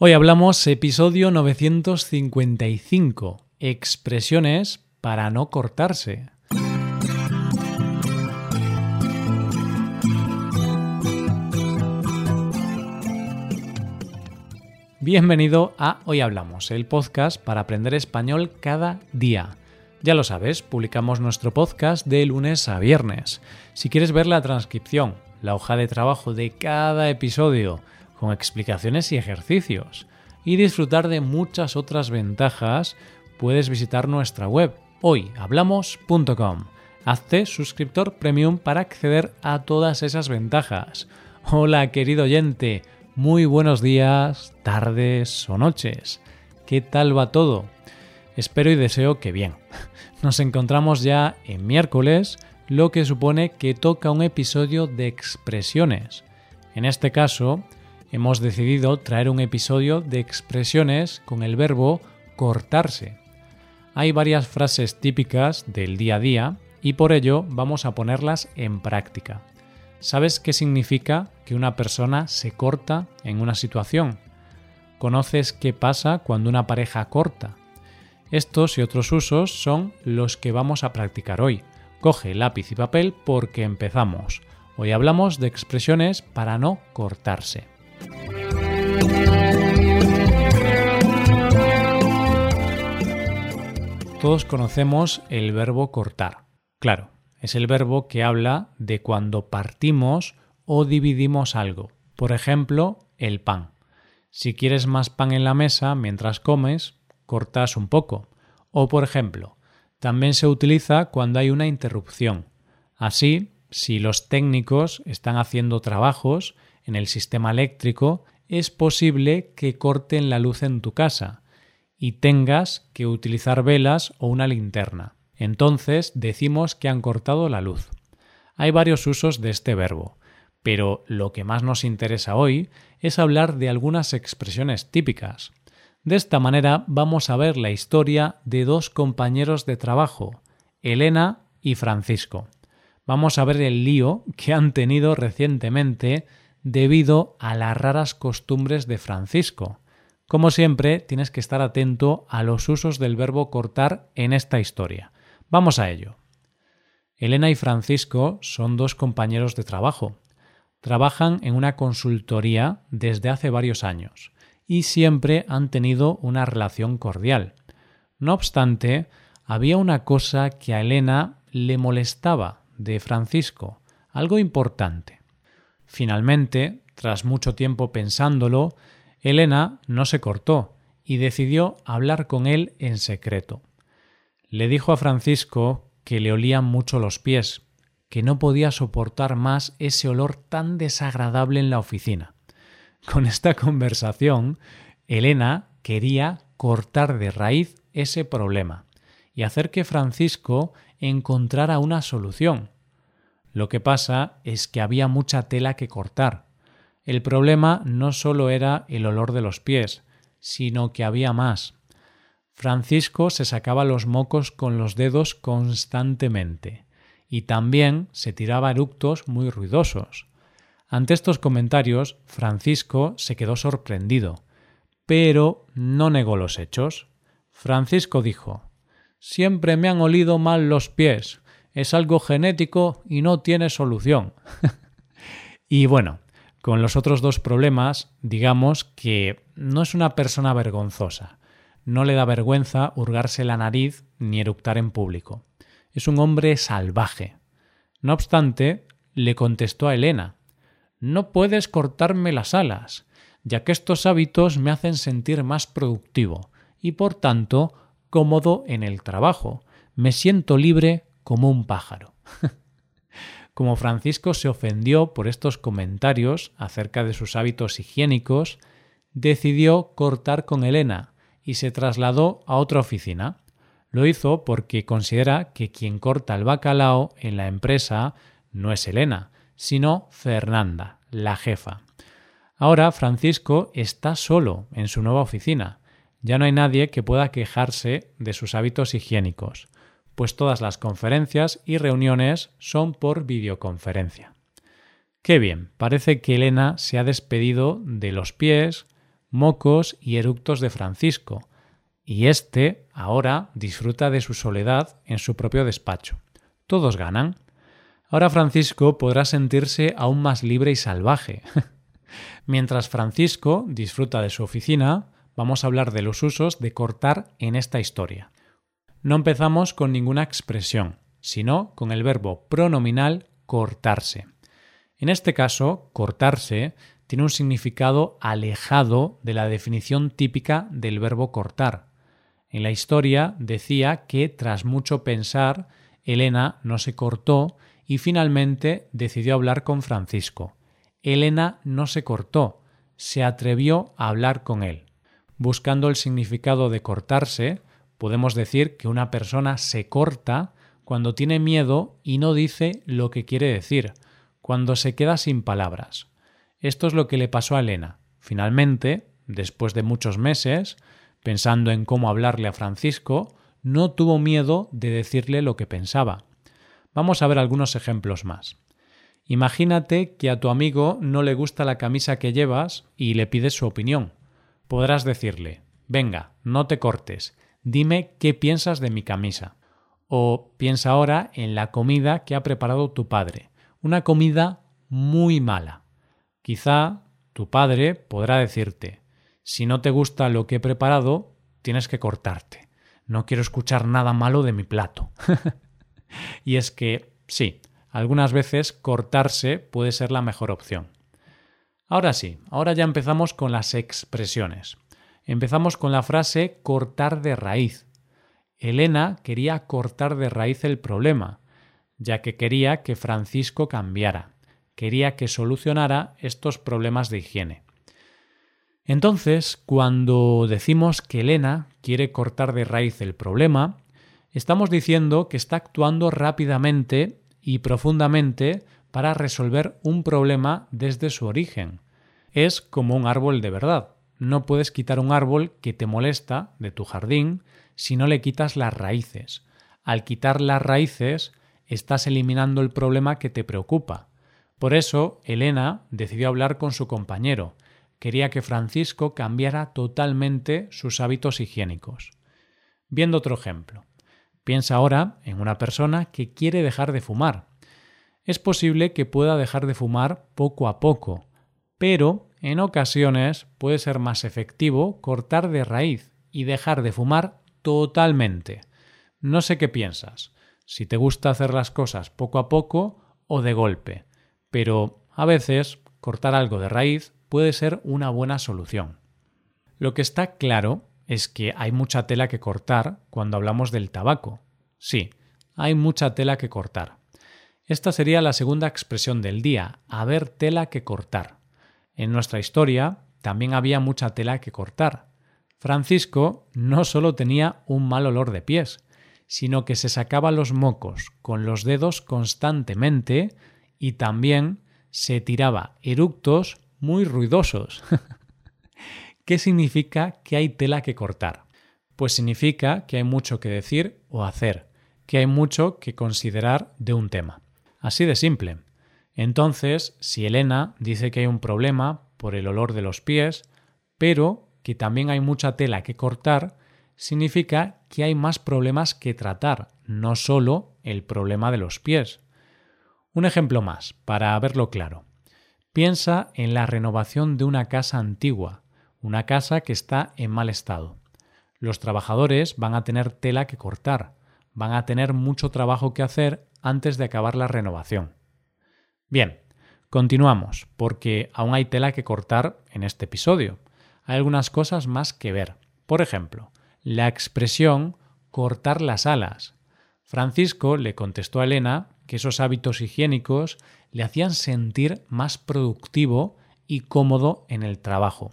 Hoy hablamos episodio 955, expresiones para no cortarse. Bienvenido a Hoy Hablamos, el podcast para aprender español cada día. Ya lo sabes, publicamos nuestro podcast de lunes a viernes. Si quieres ver la transcripción, la hoja de trabajo de cada episodio, con explicaciones y ejercicios, y disfrutar de muchas otras ventajas, puedes visitar nuestra web hoyhablamos.com. Hazte suscriptor premium para acceder a todas esas ventajas. Hola querido oyente, muy buenos días, tardes o noches. ¿Qué tal va todo? Espero y deseo que bien. Nos encontramos ya en miércoles, lo que supone que toca un episodio de expresiones. En este caso, hemos decidido traer un episodio de expresiones con el verbo cortarse. Hay varias frases típicas del día a día y por ello vamos a ponerlas en práctica. ¿Sabes qué significa que una persona se corta en una situación? ¿Conoces qué pasa cuando una pareja corta? Estos y otros usos son los que vamos a practicar hoy. Coge lápiz y papel porque empezamos. Hoy hablamos de expresiones para no cortarse. Todos conocemos el verbo cortar. Claro, es el verbo que habla de cuando partimos o dividimos algo. Por ejemplo, el pan. Si quieres más pan en la mesa mientras comes, cortas un poco. O, por ejemplo, también se utiliza cuando hay una interrupción. Así, si los técnicos están haciendo trabajos en el sistema eléctrico, es posible que corten la luz en tu casa y tengas que utilizar velas o una linterna. Entonces decimos que han cortado la luz. Hay varios usos de este verbo, pero lo que más nos interesa hoy es hablar de algunas expresiones típicas. De esta manera vamos a ver la historia de dos compañeros de trabajo, Elena y Francisco. Vamos a ver el lío que han tenido recientemente debido a las raras costumbres de Francisco. Como siempre, tienes que estar atento a los usos del verbo cortar en esta historia. Vamos a ello. Elena y Francisco son dos compañeros de trabajo. Trabajan en una consultoría desde hace varios años y siempre han tenido una relación cordial. No obstante, había una cosa que a Elena le molestaba de Francisco, algo importante. Finalmente, tras mucho tiempo pensándolo, Elena no se cortó y decidió hablar con él en secreto. Le dijo a Francisco que le olían mucho los pies, que no podía soportar más ese olor tan desagradable en la oficina. Con esta conversación, Elena quería cortar de raíz ese problema y hacer que Francisco encontrara una solución. Lo que pasa es que había mucha tela que cortar. El problema no solo era el olor de los pies, sino que había más. Francisco se sacaba los mocos con los dedos constantemente y también se tiraba eructos muy ruidosos. Ante estos comentarios, Francisco se quedó sorprendido, pero no negó los hechos. Francisco dijo Siempre me han olido mal los pies es algo genético y no tiene solución. y bueno, con los otros dos problemas, digamos que no es una persona vergonzosa. No le da vergüenza hurgarse la nariz ni eructar en público. Es un hombre salvaje. No obstante, le contestó a Elena No puedes cortarme las alas, ya que estos hábitos me hacen sentir más productivo y por tanto cómodo en el trabajo. Me siento libre como un pájaro. como Francisco se ofendió por estos comentarios acerca de sus hábitos higiénicos, decidió cortar con Elena y se trasladó a otra oficina. Lo hizo porque considera que quien corta el bacalao en la empresa no es Elena, sino Fernanda, la jefa. Ahora Francisco está solo en su nueva oficina. Ya no hay nadie que pueda quejarse de sus hábitos higiénicos pues todas las conferencias y reuniones son por videoconferencia. Qué bien, parece que Elena se ha despedido de los pies, mocos y eructos de Francisco, y éste ahora disfruta de su soledad en su propio despacho. Todos ganan. Ahora Francisco podrá sentirse aún más libre y salvaje. Mientras Francisco disfruta de su oficina, vamos a hablar de los usos de cortar en esta historia. No empezamos con ninguna expresión, sino con el verbo pronominal cortarse. En este caso, cortarse tiene un significado alejado de la definición típica del verbo cortar. En la historia decía que tras mucho pensar, Elena no se cortó y finalmente decidió hablar con Francisco. Elena no se cortó, se atrevió a hablar con él. Buscando el significado de cortarse, podemos decir que una persona se corta cuando tiene miedo y no dice lo que quiere decir, cuando se queda sin palabras. Esto es lo que le pasó a Elena. Finalmente, después de muchos meses, pensando en cómo hablarle a Francisco, no tuvo miedo de decirle lo que pensaba. Vamos a ver algunos ejemplos más. Imagínate que a tu amigo no le gusta la camisa que llevas y le pides su opinión. Podrás decirle, venga, no te cortes, dime qué piensas de mi camisa. O piensa ahora en la comida que ha preparado tu padre, una comida muy mala. Quizá tu padre podrá decirte, si no te gusta lo que he preparado, tienes que cortarte. No quiero escuchar nada malo de mi plato. y es que, sí, algunas veces cortarse puede ser la mejor opción. Ahora sí, ahora ya empezamos con las expresiones. Empezamos con la frase cortar de raíz. Elena quería cortar de raíz el problema, ya que quería que Francisco cambiara quería que solucionara estos problemas de higiene. Entonces, cuando decimos que Elena quiere cortar de raíz el problema, estamos diciendo que está actuando rápidamente y profundamente para resolver un problema desde su origen. Es como un árbol de verdad. No puedes quitar un árbol que te molesta de tu jardín si no le quitas las raíces. Al quitar las raíces, estás eliminando el problema que te preocupa. Por eso, Elena decidió hablar con su compañero. Quería que Francisco cambiara totalmente sus hábitos higiénicos. Viendo otro ejemplo. Piensa ahora en una persona que quiere dejar de fumar. Es posible que pueda dejar de fumar poco a poco, pero en ocasiones puede ser más efectivo cortar de raíz y dejar de fumar totalmente. No sé qué piensas, si te gusta hacer las cosas poco a poco o de golpe pero a veces cortar algo de raíz puede ser una buena solución. Lo que está claro es que hay mucha tela que cortar cuando hablamos del tabaco. Sí, hay mucha tela que cortar. Esta sería la segunda expresión del día, haber tela que cortar. En nuestra historia también había mucha tela que cortar. Francisco no solo tenía un mal olor de pies, sino que se sacaba los mocos con los dedos constantemente y también se tiraba eructos muy ruidosos. ¿Qué significa que hay tela que cortar? Pues significa que hay mucho que decir o hacer, que hay mucho que considerar de un tema. Así de simple. Entonces, si Elena dice que hay un problema por el olor de los pies, pero que también hay mucha tela que cortar, significa que hay más problemas que tratar, no solo el problema de los pies. Un ejemplo más, para verlo claro. Piensa en la renovación de una casa antigua, una casa que está en mal estado. Los trabajadores van a tener tela que cortar, van a tener mucho trabajo que hacer antes de acabar la renovación. Bien, continuamos, porque aún hay tela que cortar en este episodio. Hay algunas cosas más que ver. Por ejemplo, la expresión cortar las alas. Francisco le contestó a Elena que esos hábitos higiénicos le hacían sentir más productivo y cómodo en el trabajo.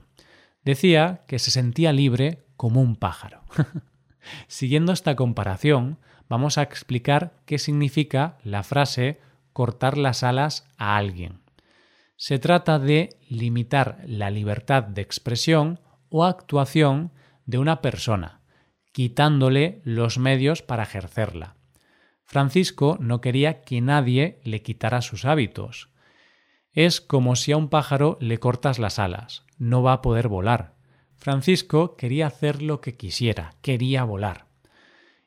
Decía que se sentía libre como un pájaro. Siguiendo esta comparación, vamos a explicar qué significa la frase cortar las alas a alguien. Se trata de limitar la libertad de expresión o actuación de una persona, quitándole los medios para ejercerla. Francisco no quería que nadie le quitara sus hábitos. Es como si a un pájaro le cortas las alas, no va a poder volar. Francisco quería hacer lo que quisiera, quería volar.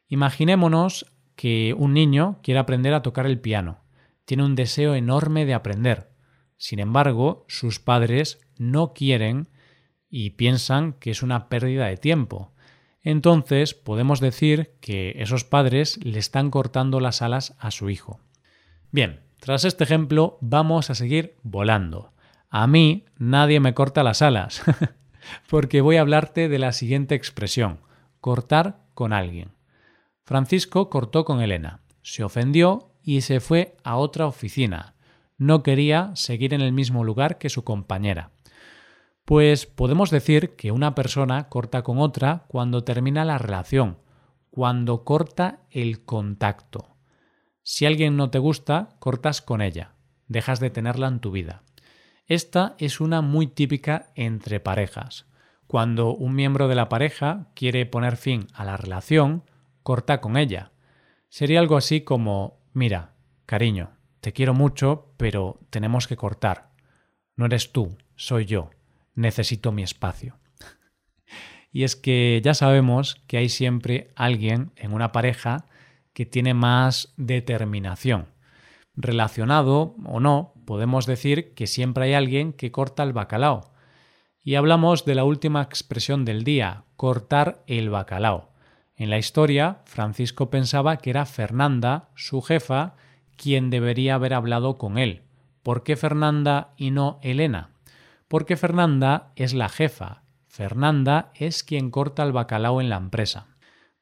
Imaginémonos que un niño quiere aprender a tocar el piano. Tiene un deseo enorme de aprender. Sin embargo, sus padres no quieren y piensan que es una pérdida de tiempo. Entonces podemos decir que esos padres le están cortando las alas a su hijo. Bien, tras este ejemplo vamos a seguir volando. A mí nadie me corta las alas, porque voy a hablarte de la siguiente expresión, cortar con alguien. Francisco cortó con Elena, se ofendió y se fue a otra oficina. No quería seguir en el mismo lugar que su compañera. Pues podemos decir que una persona corta con otra cuando termina la relación, cuando corta el contacto. Si alguien no te gusta, cortas con ella, dejas de tenerla en tu vida. Esta es una muy típica entre parejas. Cuando un miembro de la pareja quiere poner fin a la relación, corta con ella. Sería algo así como, mira, cariño, te quiero mucho, pero tenemos que cortar. No eres tú, soy yo necesito mi espacio. Y es que ya sabemos que hay siempre alguien en una pareja que tiene más determinación. Relacionado o no, podemos decir que siempre hay alguien que corta el bacalao. Y hablamos de la última expresión del día, cortar el bacalao. En la historia, Francisco pensaba que era Fernanda, su jefa, quien debería haber hablado con él. ¿Por qué Fernanda y no Elena? porque Fernanda es la jefa. Fernanda es quien corta el bacalao en la empresa.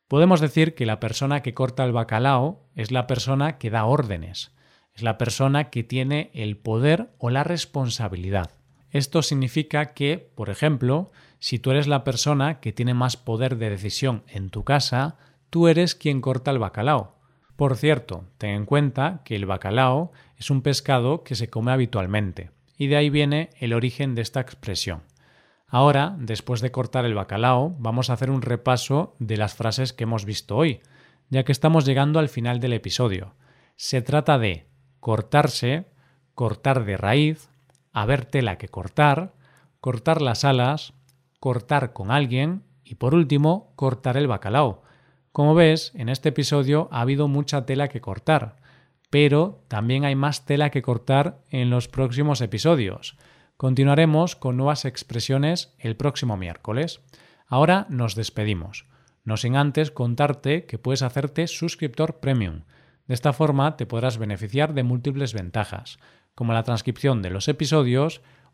Podemos decir que la persona que corta el bacalao es la persona que da órdenes, es la persona que tiene el poder o la responsabilidad. Esto significa que, por ejemplo, si tú eres la persona que tiene más poder de decisión en tu casa, tú eres quien corta el bacalao. Por cierto, ten en cuenta que el bacalao es un pescado que se come habitualmente y de ahí viene el origen de esta expresión. Ahora, después de cortar el bacalao, vamos a hacer un repaso de las frases que hemos visto hoy, ya que estamos llegando al final del episodio. Se trata de cortarse, cortar de raíz, haber tela que cortar, cortar las alas, cortar con alguien y por último, cortar el bacalao. Como ves, en este episodio ha habido mucha tela que cortar pero también hay más tela que cortar en los próximos episodios. Continuaremos con nuevas expresiones el próximo miércoles. Ahora nos despedimos, no sin antes contarte que puedes hacerte suscriptor premium. De esta forma te podrás beneficiar de múltiples ventajas, como la transcripción de los episodios